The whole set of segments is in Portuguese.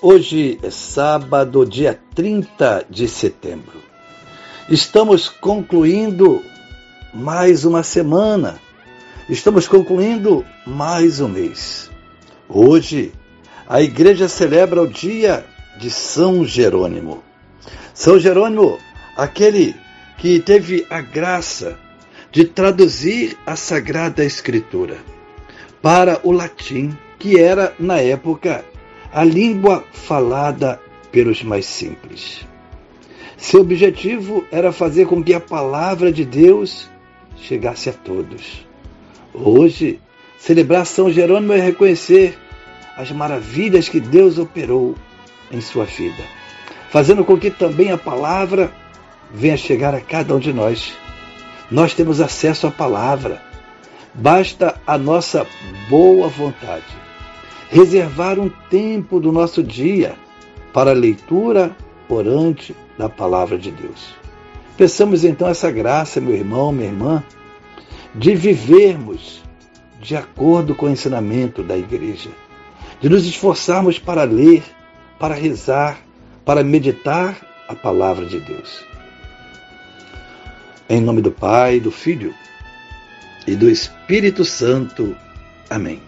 Hoje é sábado, dia 30 de setembro. Estamos concluindo mais uma semana. Estamos concluindo mais um mês. Hoje, a igreja celebra o dia de São Jerônimo. São Jerônimo, aquele que teve a graça de traduzir a Sagrada Escritura para o latim, que era, na época, a língua falada pelos mais simples. Seu objetivo era fazer com que a palavra de Deus chegasse a todos. Hoje, celebrar São Jerônimo é reconhecer as maravilhas que Deus operou em sua vida, fazendo com que também a palavra venha chegar a cada um de nós. Nós temos acesso à palavra, basta a nossa boa vontade reservar um tempo do nosso dia para a leitura orante da palavra de Deus. Peçamos então essa graça, meu irmão, minha irmã, de vivermos de acordo com o ensinamento da igreja, de nos esforçarmos para ler, para rezar, para meditar a palavra de Deus. Em nome do Pai, do Filho e do Espírito Santo. Amém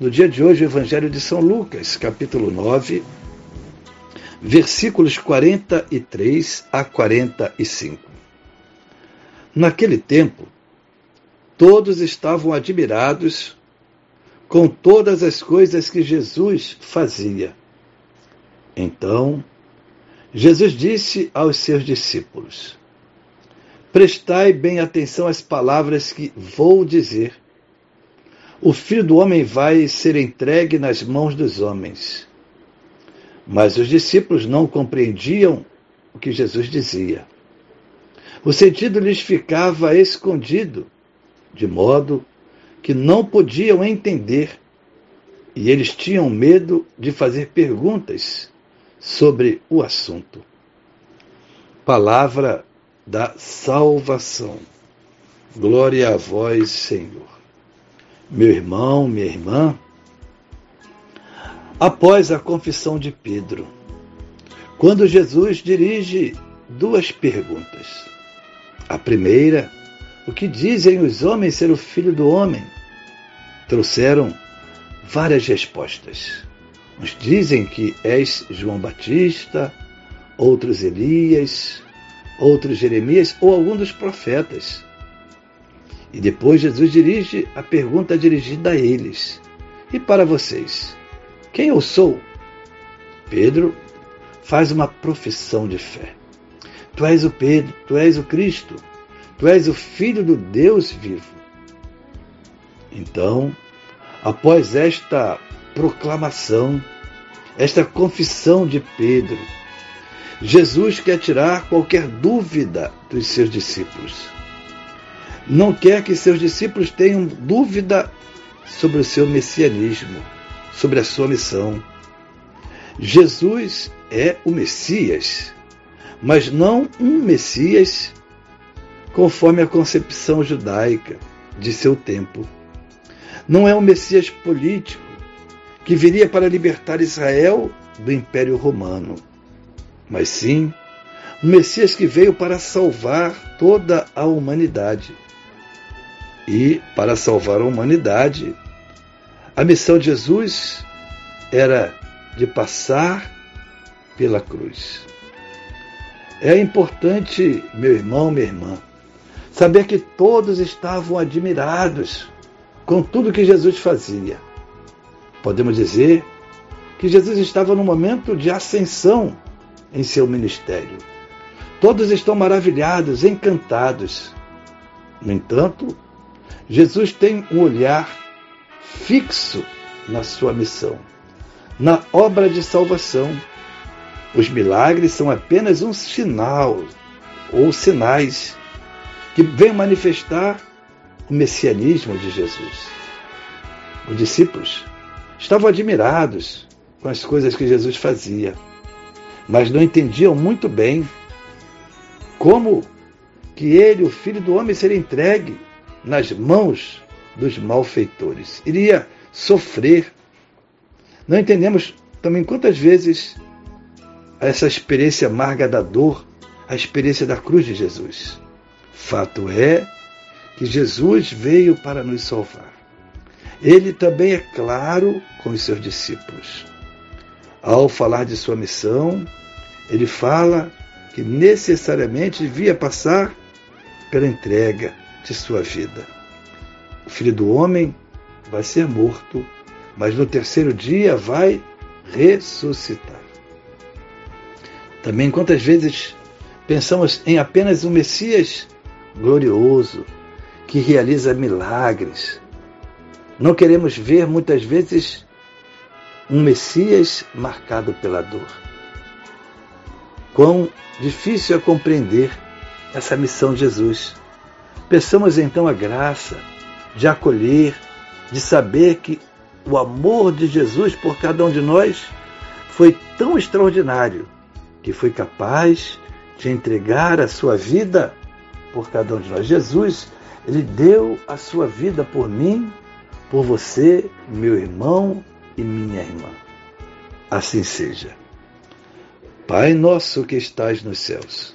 no dia de hoje, o Evangelho de São Lucas, capítulo 9, versículos 43 a 45. Naquele tempo, todos estavam admirados com todas as coisas que Jesus fazia. Então, Jesus disse aos seus discípulos: Prestai bem atenção às palavras que vou dizer o filho do homem vai ser entregue nas mãos dos homens. Mas os discípulos não compreendiam o que Jesus dizia. O sentido lhes ficava escondido, de modo que não podiam entender, e eles tinham medo de fazer perguntas sobre o assunto. Palavra da salvação. Glória a vós, Senhor meu irmão, minha irmã, após a confissão de Pedro, quando Jesus dirige duas perguntas. A primeira, o que dizem os homens ser o filho do homem? Trouxeram várias respostas. Uns dizem que és João Batista, outros Elias, outros Jeremias ou algum dos profetas. E depois Jesus dirige a pergunta dirigida a eles: E para vocês? Quem eu sou? Pedro faz uma profissão de fé. Tu és o Pedro, tu és o Cristo, tu és o Filho do Deus vivo. Então, após esta proclamação, esta confissão de Pedro, Jesus quer tirar qualquer dúvida dos seus discípulos não quer que seus discípulos tenham dúvida sobre o seu messianismo, sobre a sua missão. Jesus é o Messias, mas não um Messias conforme a concepção judaica de seu tempo. Não é um Messias político que viria para libertar Israel do Império Romano, mas sim um Messias que veio para salvar toda a humanidade. E, para salvar a humanidade, a missão de Jesus era de passar pela cruz. É importante, meu irmão, minha irmã, saber que todos estavam admirados com tudo que Jesus fazia. Podemos dizer que Jesus estava no momento de ascensão em seu ministério. Todos estão maravilhados, encantados. No entanto, Jesus tem um olhar fixo na sua missão, na obra de salvação. Os milagres são apenas um sinal ou sinais que vem manifestar o messianismo de Jesus. Os discípulos estavam admirados com as coisas que Jesus fazia, mas não entendiam muito bem como que ele, o filho do homem, seria entregue nas mãos dos malfeitores. Iria sofrer. Não entendemos também quantas vezes essa experiência amarga da dor, a experiência da cruz de Jesus. Fato é que Jesus veio para nos salvar. Ele também é claro com os seus discípulos. Ao falar de sua missão, ele fala que necessariamente devia passar pela entrega de sua vida. O filho do homem vai ser morto, mas no terceiro dia vai ressuscitar. Também quantas vezes pensamos em apenas um Messias glorioso, que realiza milagres. Não queremos ver muitas vezes um Messias marcado pela dor. Quão difícil é compreender essa missão de Jesus. Peçamos então a graça de acolher, de saber que o amor de Jesus por cada um de nós foi tão extraordinário que foi capaz de entregar a sua vida por cada um de nós. Jesus, ele deu a sua vida por mim, por você, meu irmão e minha irmã. Assim seja. Pai nosso que estais nos céus,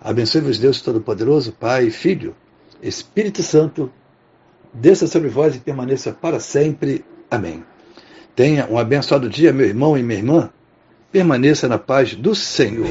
Abençoe-vos, Deus Todo-Poderoso, Pai, Filho, Espírito Santo, desça sobre vós e permaneça para sempre. Amém. Tenha um abençoado dia, meu irmão e minha irmã. Permaneça na paz do Senhor.